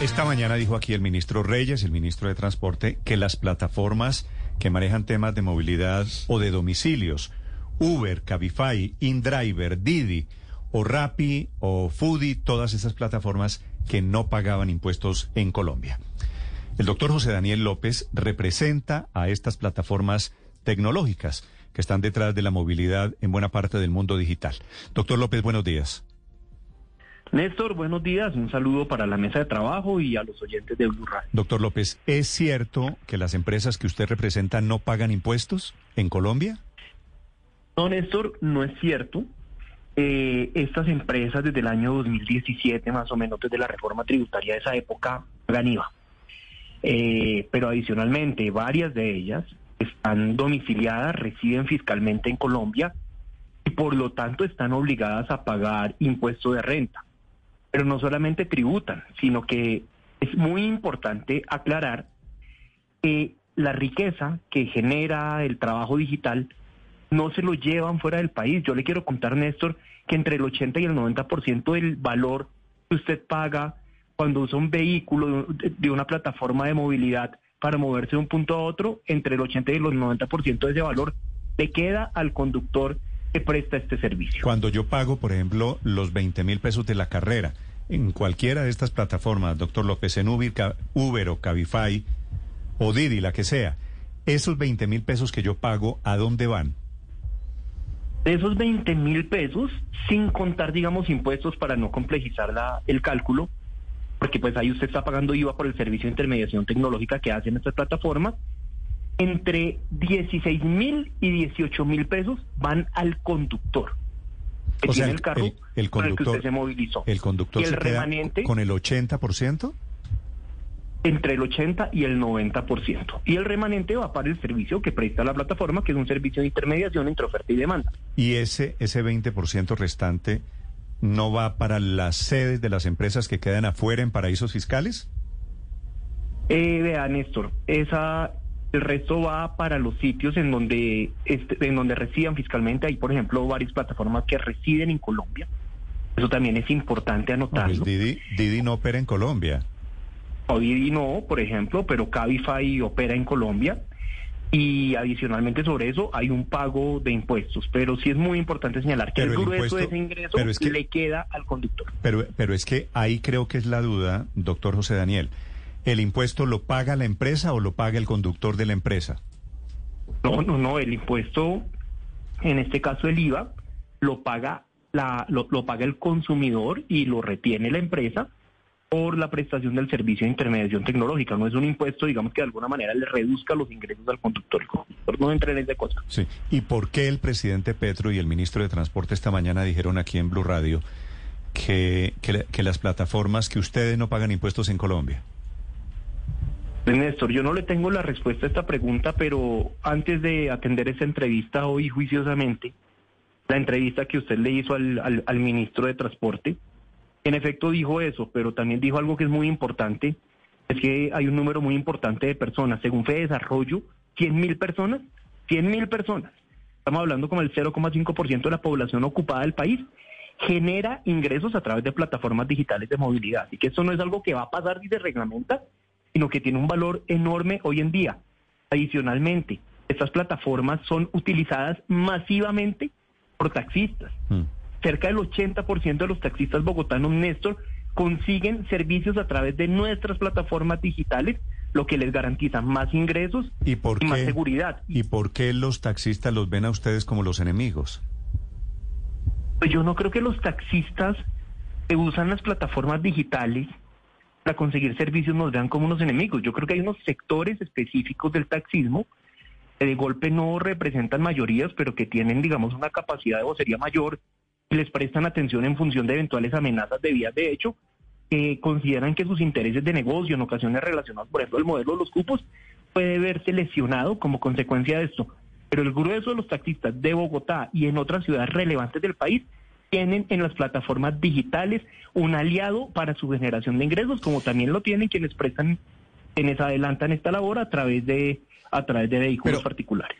Esta mañana dijo aquí el ministro Reyes, el ministro de Transporte, que las plataformas que manejan temas de movilidad o de domicilios, Uber, Cabify, InDriver, Didi o Rappi o Foodie, todas esas plataformas que no pagaban impuestos en Colombia. El doctor José Daniel López representa a estas plataformas tecnológicas que están detrás de la movilidad en buena parte del mundo digital. Doctor López, buenos días. Néstor, buenos días. Un saludo para la mesa de trabajo y a los oyentes de Blue Radio. Doctor López, ¿es cierto que las empresas que usted representa no pagan impuestos en Colombia? No, Néstor, no es cierto. Eh, estas empresas desde el año 2017, más o menos desde la reforma tributaria de esa época, pagan IVA. Eh, pero adicionalmente, varias de ellas están domiciliadas, residen fiscalmente en Colombia y por lo tanto están obligadas a pagar impuesto de renta pero no solamente tributan, sino que es muy importante aclarar que la riqueza que genera el trabajo digital no se lo llevan fuera del país. Yo le quiero contar, Néstor, que entre el 80 y el 90% del valor que usted paga cuando usa un vehículo de una plataforma de movilidad para moverse de un punto a otro, entre el 80 y el 90% de ese valor le queda al conductor que presta este servicio. Cuando yo pago, por ejemplo, los 20 mil pesos de la carrera en cualquiera de estas plataformas, doctor López, en Uber, Uber o Cabify o Didi, la que sea, esos 20 mil pesos que yo pago, ¿a dónde van? De esos 20 mil pesos, sin contar, digamos, impuestos para no complejizar la, el cálculo, porque pues ahí usted está pagando IVA por el servicio de intermediación tecnológica que hacen estas plataformas, entre 16 mil y 18 mil pesos van al conductor. Que tiene el carro el, con el que usted se movilizó. ¿El conductor y el se queda remanente, con el 80%? Entre el 80 y el 90%. Y el remanente va para el servicio que presta la plataforma, que es un servicio de intermediación entre oferta y demanda. ¿Y ese, ese 20% restante no va para las sedes de las empresas que quedan afuera en paraísos fiscales? Eh, vea, Néstor, esa, el resto va para los sitios en donde, este, en donde residan fiscalmente. Hay, por ejemplo, varias plataformas que residen en Colombia. Eso también es importante anotarlo. No, pues Didi, Didi no opera en Colombia. O Didi no, por ejemplo, pero Cabify opera en Colombia. Y adicionalmente sobre eso hay un pago de impuestos. Pero sí es muy importante señalar que Pero el grueso de ese ingreso pero es que- le queda al conductor. Pero, pero es que ahí creo que es la duda, doctor José Daniel. ¿El impuesto lo paga la empresa o lo paga el conductor de la empresa? No, no, no, el impuesto, en este caso el IVA, lo paga la, lo, lo paga el consumidor y lo retiene la empresa por la prestación del servicio de intermediación tecnológica. No es un impuesto, digamos, que de alguna manera le reduzca los ingresos al conductor. El conductor no entra en esa cosa. Sí. ¿Y por qué el presidente Petro y el ministro de Transporte esta mañana dijeron aquí en Blue Radio que, que, que las plataformas que ustedes no pagan impuestos en Colombia? Néstor, yo no le tengo la respuesta a esta pregunta, pero antes de atender esta entrevista hoy juiciosamente, la entrevista que usted le hizo al, al, ministro de Transporte, en efecto dijo eso, pero también dijo algo que es muy importante, es que hay un número muy importante de personas, según Fede Desarrollo, 100 mil personas, 100 mil personas, estamos hablando como el 0,5% de la población ocupada del país, genera ingresos a través de plataformas digitales de movilidad. Así que eso no es algo que va a pasar ni se reglamenta, sino que tiene un valor enorme hoy en día. Adicionalmente, estas plataformas son utilizadas masivamente por taxistas. Mm. Cerca del 80% de los taxistas bogotanos, Néstor, consiguen servicios a través de nuestras plataformas digitales, lo que les garantiza más ingresos ¿Y por y más seguridad. ¿Y por qué los taxistas los ven a ustedes como los enemigos? Pues yo no creo que los taxistas que usan las plataformas digitales para conseguir servicios nos vean como unos enemigos. Yo creo que hay unos sectores específicos del taxismo que de golpe no representan mayorías, pero que tienen, digamos, una capacidad de vocería mayor y les prestan atención en función de eventuales amenazas de vías de hecho, que consideran que sus intereses de negocio, en ocasiones relacionados, por ejemplo, el modelo de los cupos, puede verse lesionado como consecuencia de esto. Pero el grueso de los taxistas de Bogotá y en otras ciudades relevantes del país tienen en las plataformas digitales un aliado para su generación de ingresos, como también lo tienen quienes prestan, quienes adelantan esta labor a través de a través de vehículos Pero- particulares.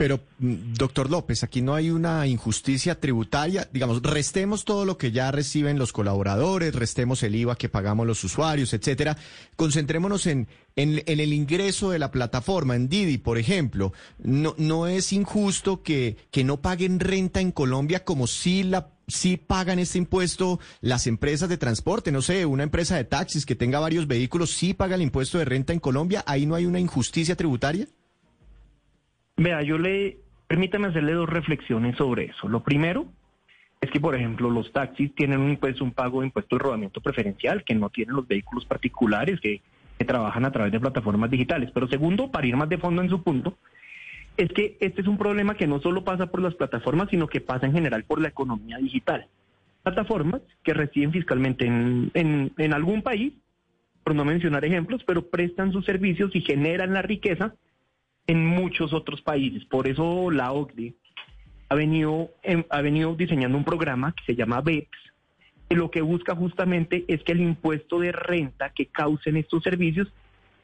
Pero, mm, doctor López, aquí no hay una injusticia tributaria. Digamos, restemos todo lo que ya reciben los colaboradores, restemos el IVA que pagamos los usuarios, etcétera. Concentrémonos en, en, el ingreso de la plataforma, en Didi, por ejemplo. No, no es injusto que, que no paguen renta en Colombia como si la si pagan este impuesto las empresas de transporte, no sé, una empresa de taxis que tenga varios vehículos, sí paga el impuesto de renta en Colombia, ahí no hay una injusticia tributaria. Vea, yo le, permítame hacerle dos reflexiones sobre eso. Lo primero es que, por ejemplo, los taxis tienen un, pues, un pago de impuesto de rodamiento preferencial que no tienen los vehículos particulares que, que trabajan a través de plataformas digitales. Pero segundo, para ir más de fondo en su punto, es que este es un problema que no solo pasa por las plataformas, sino que pasa en general por la economía digital. Plataformas que reciben fiscalmente en, en, en algún país, por no mencionar ejemplos, pero prestan sus servicios y generan la riqueza en muchos otros países. Por eso la OCDE ha venido, em, ha venido diseñando un programa que se llama BEPS, que lo que busca justamente es que el impuesto de renta que causen estos servicios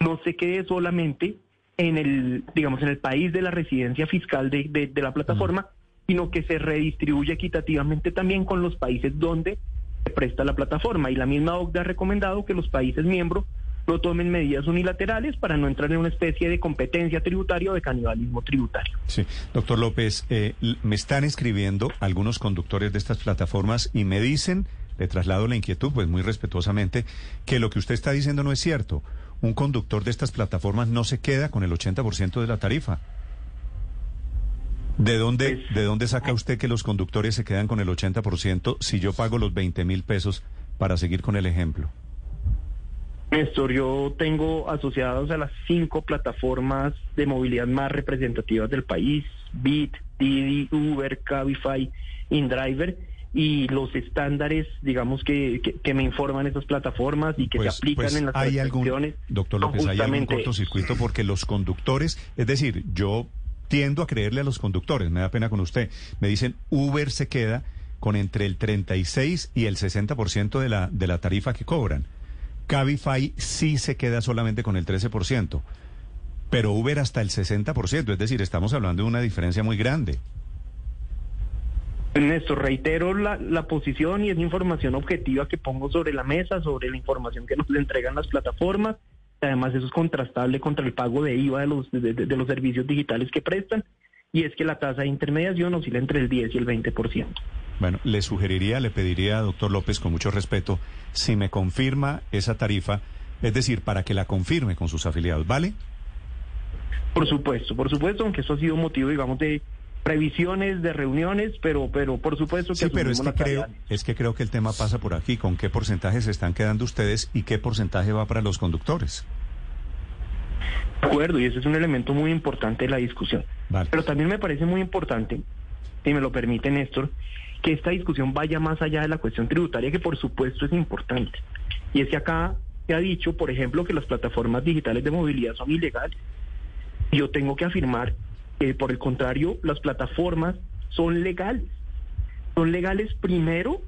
no se quede solamente en el, digamos, en el país de la residencia fiscal de, de la plataforma, sino que se redistribuya equitativamente también con los países donde se presta la plataforma. Y la misma OCDE ha recomendado que los países miembros no tomen medidas unilaterales para no entrar en una especie de competencia tributaria o de canibalismo tributario. Sí, doctor López, eh, me están escribiendo algunos conductores de estas plataformas y me dicen, le traslado la inquietud, pues muy respetuosamente, que lo que usted está diciendo no es cierto. Un conductor de estas plataformas no se queda con el 80% de la tarifa. ¿De dónde, pues, ¿De dónde saca usted que los conductores se quedan con el 80% si yo pago los 20 mil pesos para seguir con el ejemplo? Néstor, yo tengo asociados a las cinco plataformas de movilidad más representativas del país, Bit, Didi, Uber, Cabify, InDriver, y los estándares, digamos, que, que, me informan esas plataformas y que se pues, aplican pues, en las hay algún, Doctor López, hay algún cortocircuito porque los conductores, es decir, yo tiendo a creerle a los conductores, me da pena con usted, me dicen Uber se queda con entre el 36 y el 60% de la, de la tarifa que cobran. Cabify sí se queda solamente con el 13%, pero Uber hasta el 60%, es decir, estamos hablando de una diferencia muy grande. Néstor, reitero la, la, posición y es información objetiva que pongo sobre la mesa, sobre la información que nos entregan las plataformas. Además, eso es contrastable contra el pago de IVA de los, de los servicios digitales que prestan. Y es que la tasa de intermediación oscila entre el 10 y el 20%. Bueno, le sugeriría, le pediría, doctor López, con mucho respeto, si me confirma esa tarifa, es decir, para que la confirme con sus afiliados, ¿vale? Por supuesto, por supuesto, aunque eso ha sido motivo, digamos, de previsiones, de reuniones, pero, pero por supuesto que sí, pero es que creo, es que creo que el tema pasa por aquí, con qué porcentaje se están quedando ustedes y qué porcentaje va para los conductores. De acuerdo, y ese es un elemento muy importante de la discusión. Pero también me parece muy importante, si me lo permite Néstor, que esta discusión vaya más allá de la cuestión tributaria, que por supuesto es importante. Y es que acá se ha dicho, por ejemplo, que las plataformas digitales de movilidad son ilegales. Yo tengo que afirmar que, por el contrario, las plataformas son legales. Son legales primero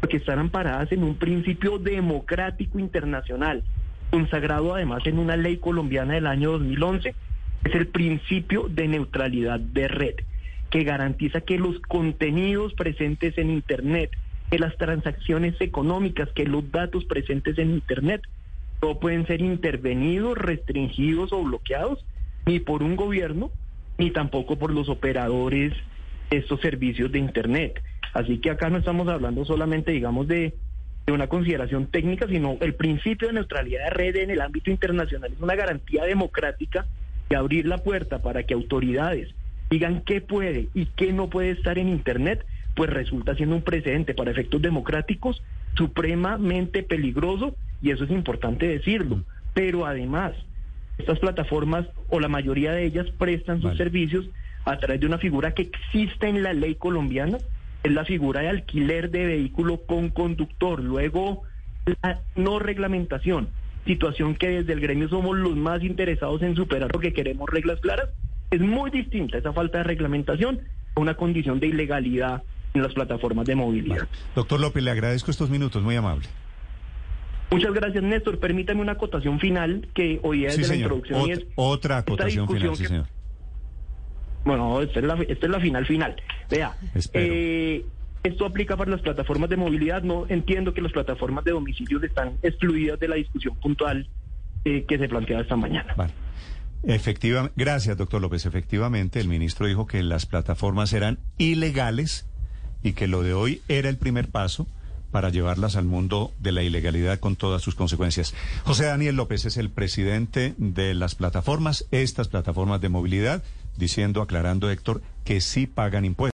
porque están amparadas en un principio democrático internacional, consagrado además en una ley colombiana del año 2011, es el principio de neutralidad de red que garantiza que los contenidos presentes en Internet, que las transacciones económicas, que los datos presentes en Internet, no pueden ser intervenidos, restringidos o bloqueados ni por un gobierno, ni tampoco por los operadores de estos servicios de Internet. Así que acá no estamos hablando solamente, digamos, de, una consideración técnica, sino el principio de neutralidad de red en el ámbito internacional es una garantía democrática de abrir la puerta para que autoridades digan qué puede y qué no puede estar en Internet, pues resulta siendo un precedente para efectos democráticos supremamente peligroso y eso es importante decirlo. Pero además, estas plataformas o la mayoría de ellas prestan sus servicios a través de una figura que existe en la ley colombiana, es la figura de alquiler de vehículo con conductor. Luego, la no reglamentación, situación que desde el gremio somos los más interesados en superar porque queremos reglas claras es muy distinta esa falta de reglamentación a una condición de ilegalidad en las plataformas de movilidad. Doctor López, le agradezco estos minutos, muy amable. Muchas gracias, Néstor. Permítame una acotación final que hoy es de la introducción. otra acotación final, sí, señor. Bueno, esta es la, esta es la final final. Vea, eh, esto aplica para las plataformas de movilidad. No entiendo que las plataformas de domicilios están excluidas de la discusión puntual eh, que se planteaba esta mañana. Vale. Efectivamente, gracias, doctor López. Efectivamente, el ministro dijo que las plataformas eran ilegales y que lo de hoy era el primer paso para llevarlas al mundo de la ilegalidad con todas sus consecuencias. José Daniel López es el presidente de las plataformas, estas plataformas de movilidad, diciendo, aclarando, Héctor, que sí pagan impuestos.